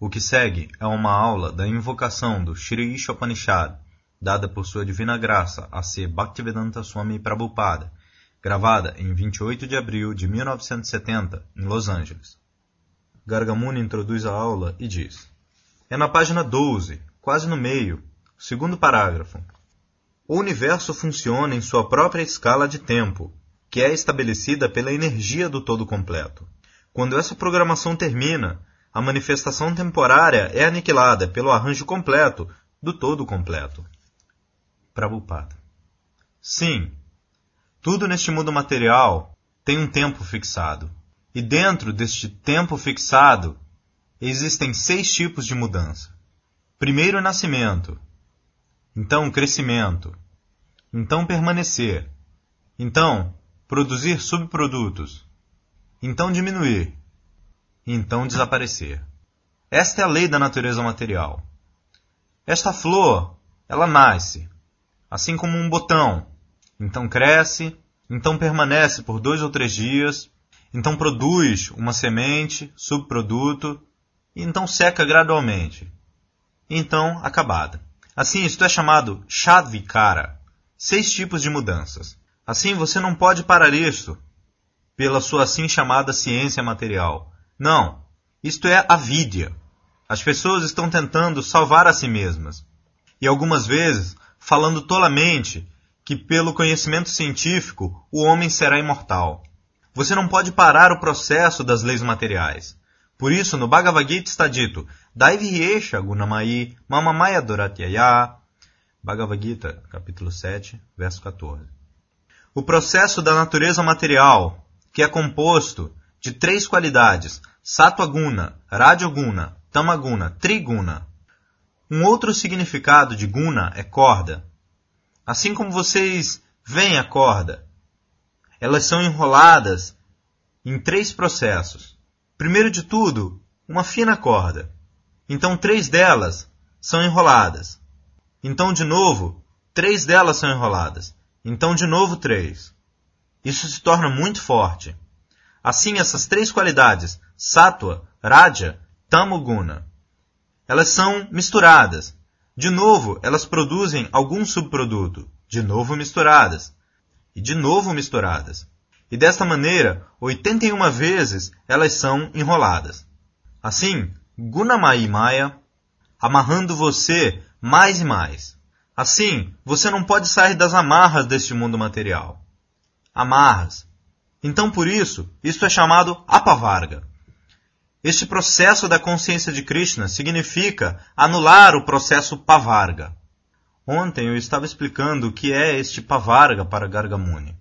O que segue é uma aula da invocação do Sri Ishopanishad, dada por sua divina graça a ser Bhaktivedanta Swami Prabhupada, gravada em 28 de abril de 1970, em Los Angeles. Gargamuni introduz a aula e diz: É na página 12, quase no meio, segundo parágrafo. O universo funciona em sua própria escala de tempo, que é estabelecida pela energia do todo completo. Quando essa programação termina, a manifestação temporária é aniquilada pelo arranjo completo do todo completo. Prabhupada. Sim, tudo neste mundo material tem um tempo fixado. E dentro deste tempo fixado existem seis tipos de mudança. Primeiro, nascimento. Então, crescimento. Então, permanecer. Então, produzir subprodutos. Então, diminuir então desaparecer. Esta é a lei da natureza material. Esta flor, ela nasce, assim como um botão, então cresce, então permanece por dois ou três dias, então produz uma semente, subproduto, e então seca gradualmente. Então, acabada. Assim, isto é chamado Shadvikara, seis tipos de mudanças. Assim, você não pode parar isto pela sua assim chamada ciência material, não, isto é a vidya. As pessoas estão tentando salvar a si mesmas. E algumas vezes falando tolamente que pelo conhecimento científico o homem será imortal. Você não pode parar o processo das leis materiais. Por isso, no Bhagavad Gita está dito, Daivyesha Gunamai Mamamaya Doratyaya. Bhagavad Gita, capítulo 7, verso 14. O processo da natureza material, que é composto de três qualidades, Sattva-guna, Rajoguna, Tamaguna, Triguna. Um outro significado de guna é corda. Assim como vocês veem a corda, elas são enroladas em três processos. Primeiro de tudo, uma fina corda. Então, três delas são enroladas. Então, de novo, três delas são enroladas. Então, de novo, três. Isso se torna muito forte. Assim, essas três qualidades, Sattva, Raja, Tamoguna, elas são misturadas. De novo, elas produzem algum subproduto. De novo misturadas. E de novo misturadas. E desta maneira, 81 vezes elas são enroladas. Assim, Gunamai Maya, amarrando você mais e mais. Assim, você não pode sair das amarras deste mundo material. Amarras, então, por isso, isto é chamado apavarga. Este processo da consciência de Krishna significa anular o processo pavarga. Ontem eu estava explicando o que é este pavarga para Gargamuni.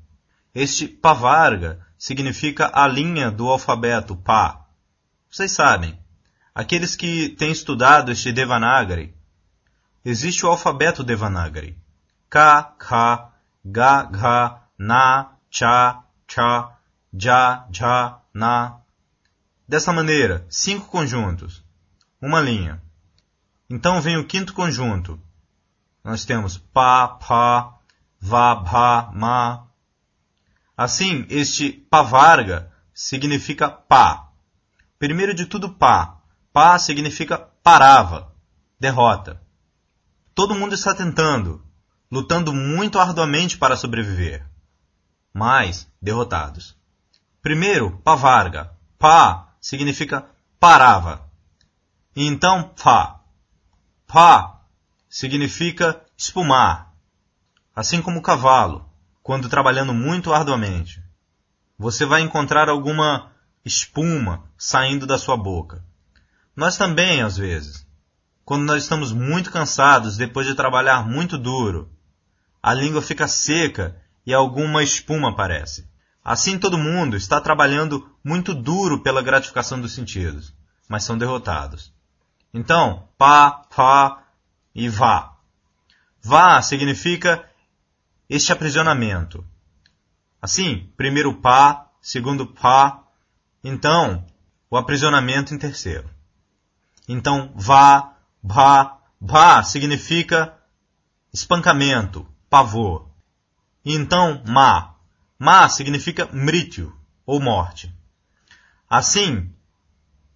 Este pavarga significa a linha do alfabeto pa. Vocês sabem, aqueles que têm estudado este Devanagari, existe o alfabeto Devanagari. Ka, Kha, Ga, Gha, Na, Cha, cha, ja, ja, na. Dessa maneira, cinco conjuntos, uma linha. Então vem o quinto conjunto. Nós temos pa, pa, va, bha, ma. Assim, este pavarga significa pá. Primeiro de tudo, pá. Pá significa parava, derrota. Todo mundo está tentando, lutando muito arduamente para sobreviver mais derrotados. Primeiro, pavarga. Pa significa parava. E então, pa. Pa significa espumar. Assim como cavalo, quando trabalhando muito arduamente. Você vai encontrar alguma espuma saindo da sua boca. Nós também, às vezes, quando nós estamos muito cansados depois de trabalhar muito duro, a língua fica seca e alguma espuma aparece. Assim todo mundo está trabalhando muito duro pela gratificação dos sentidos, mas são derrotados. Então, pá, pá e vá. Vá significa este aprisionamento. Assim, primeiro pá, segundo pá, então o aprisionamento em terceiro. Então, vá, vá, vá significa espancamento, pavor. E então, ma. Ma significa mrityu, ou morte. Assim,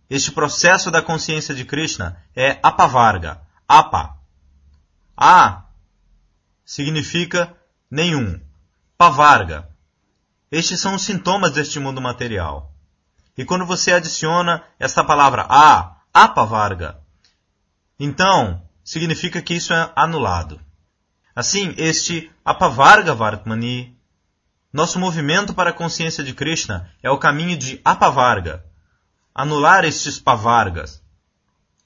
este processo da consciência de Krishna é apavarga, apa. A significa nenhum. Pavarga. Estes são os sintomas deste mundo material. E quando você adiciona esta palavra a, apavarga, então significa que isso é anulado. Assim, este apavarga vartmani, nosso movimento para a consciência de Krishna é o caminho de apavarga, anular estes pavargas.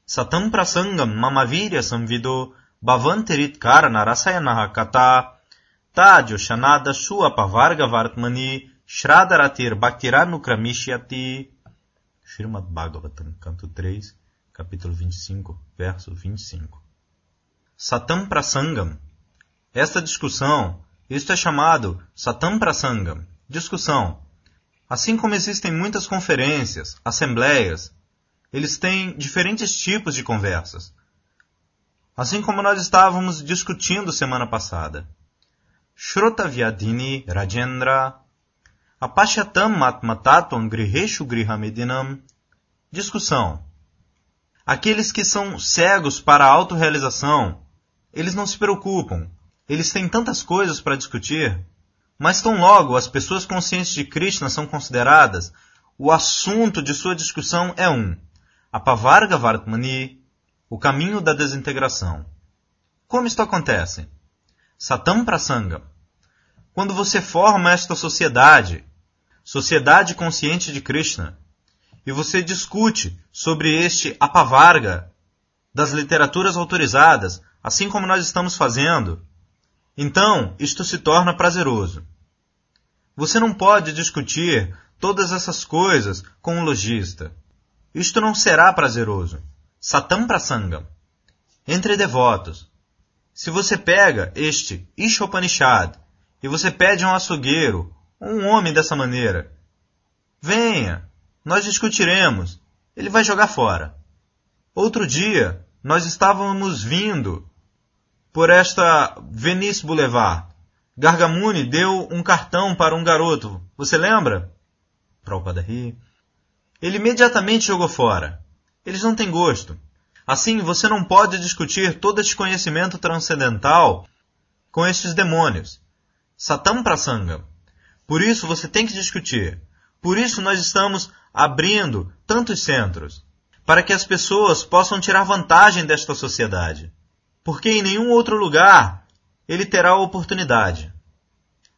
Satam prasangam mamavirya samvido bhavantirit karana rasayanaha kata Tádio Shanada Shua Pavarga Vartmani Shradaratir Bhaktiranukramishyati Srimad Bhagavatam, canto 3, capítulo 25, verso 25. Satam Prasangam. Esta discussão, isto é chamado Satam Prasangam, discussão. Assim como existem muitas conferências, assembleias, eles têm diferentes tipos de conversas. Assim como nós estávamos discutindo semana passada. Shrotavyadini Rajendra Apashyatam Matmatatvam Griheshu Grihamedinam Discussão Aqueles que são cegos para a autorrealização, eles não se preocupam. Eles têm tantas coisas para discutir. Mas tão logo as pessoas conscientes de Krishna são consideradas, o assunto de sua discussão é um. A Pavarga Vartmani, o caminho da desintegração. Como isto acontece? Satam Prasanga. Quando você forma esta sociedade, sociedade consciente de Krishna, e você discute sobre este apavarga das literaturas autorizadas, assim como nós estamos fazendo, então isto se torna prazeroso. Você não pode discutir todas essas coisas com um lojista. Isto não será prazeroso. Satam Prasangam. Entre devotos, se você pega este Ishopanishad e você pede a um açougueiro, um homem dessa maneira, venha, nós discutiremos, ele vai jogar fora. Outro dia, nós estávamos vindo por esta Venice Boulevard. Gargamuni deu um cartão para um garoto. Você lembra? Prabhupada ri. Ele imediatamente jogou fora. Eles não têm gosto. Assim, você não pode discutir todo este conhecimento transcendental com estes demônios. Satam Prasanga. Por isso você tem que discutir. Por isso nós estamos abrindo tantos centros. Para que as pessoas possam tirar vantagem desta sociedade. Porque em nenhum outro lugar ele terá a oportunidade.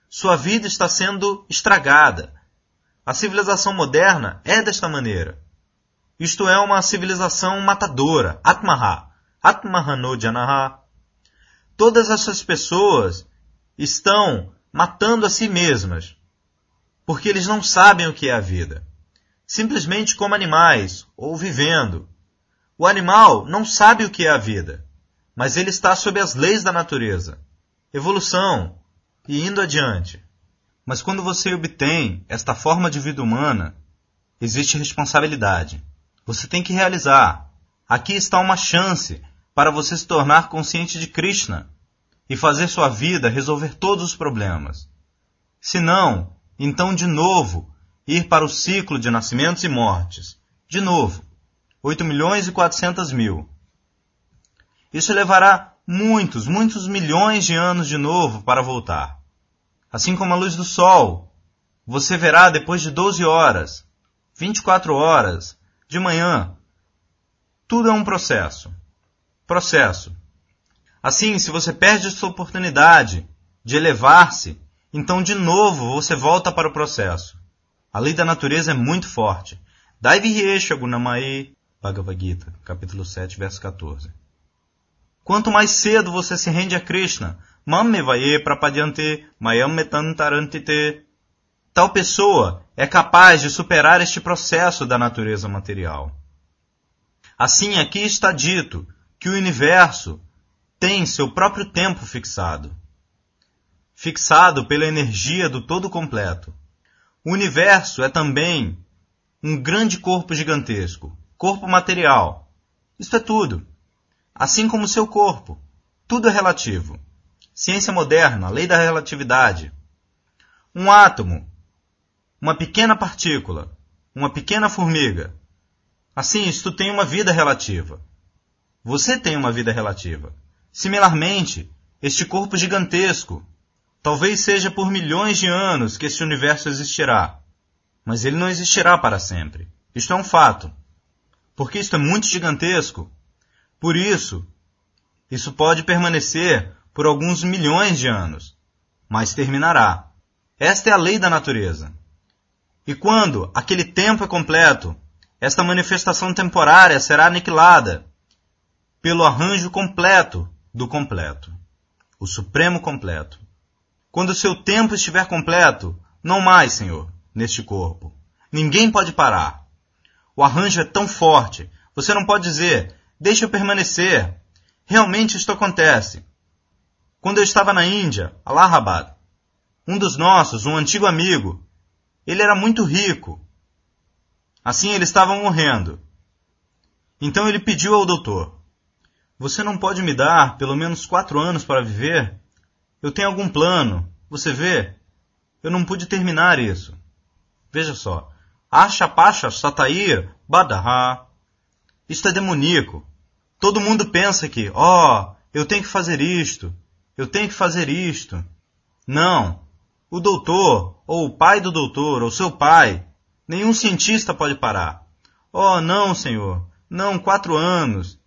Sua vida está sendo estragada. A civilização moderna é desta maneira. Isto é uma civilização matadora, Atmaha, Atmahano Janaha. Todas essas pessoas estão matando a si mesmas, porque eles não sabem o que é a vida. Simplesmente como animais, ou vivendo. O animal não sabe o que é a vida, mas ele está sob as leis da natureza, evolução e indo adiante. Mas quando você obtém esta forma de vida humana, existe responsabilidade. Você tem que realizar. Aqui está uma chance para você se tornar consciente de Krishna e fazer sua vida resolver todos os problemas. Se não, então de novo ir para o ciclo de nascimentos e mortes. De novo. 8 milhões e 400 mil. Isso levará muitos, muitos milhões de anos de novo para voltar. Assim como a luz do sol, você verá depois de 12 horas, 24 horas, de manhã. Tudo é um processo. Processo. Assim, se você perde essa oportunidade de elevar-se, então de novo você volta para o processo. A lei da natureza é muito forte. Daivihyesha Gunamai, Bhagavad Gita, capítulo 7, verso 14. Quanto mais cedo você se rende a Krishna, Mamme vaye prapadyante mayam metantarantite, Tal pessoa é capaz de superar este processo da natureza material. Assim, aqui está dito que o universo tem seu próprio tempo fixado fixado pela energia do todo completo. O universo é também um grande corpo gigantesco, corpo material. Isto é tudo. Assim como seu corpo. Tudo é relativo. Ciência moderna, lei da relatividade. Um átomo uma pequena partícula, uma pequena formiga. Assim, isto tem uma vida relativa. Você tem uma vida relativa. Similarmente, este corpo gigantesco, talvez seja por milhões de anos que este universo existirá, mas ele não existirá para sempre. Isto é um fato. Porque isto é muito gigantesco. Por isso, isso pode permanecer por alguns milhões de anos, mas terminará. Esta é a lei da natureza. E quando aquele tempo é completo, esta manifestação temporária será aniquilada pelo arranjo completo do completo, o supremo completo. Quando o seu tempo estiver completo, não mais, Senhor, neste corpo. Ninguém pode parar. O arranjo é tão forte, você não pode dizer, deixe eu permanecer. Realmente isto acontece. Quando eu estava na Índia, Allahabad, um dos nossos, um antigo amigo, ele era muito rico. Assim ele estava morrendo. Então ele pediu ao doutor: Você não pode me dar pelo menos quatro anos para viver? Eu tenho algum plano. Você vê? Eu não pude terminar isso. Veja só. Acha pacha satair badaha. Isto é demoníaco. Todo mundo pensa que, ó, oh, eu tenho que fazer isto, eu tenho que fazer isto. Não. O doutor, ou o pai do doutor, ou seu pai, nenhum cientista pode parar. Oh, não, senhor. Não, quatro anos.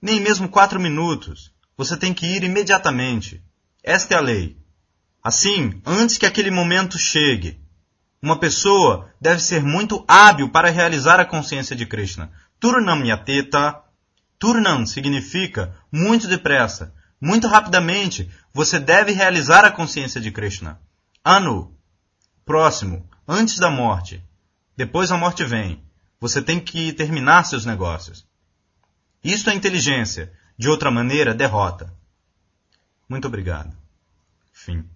Nem mesmo quatro minutos. Você tem que ir imediatamente. Esta é a lei. Assim, antes que aquele momento chegue, uma pessoa deve ser muito hábil para realizar a consciência de Krishna. Turnam yateta. Turnam significa muito depressa, muito rapidamente. Você deve realizar a consciência de Krishna. Anu, próximo, antes da morte. Depois a morte vem. Você tem que terminar seus negócios. Isto é inteligência. De outra maneira, derrota. Muito obrigado. Fim.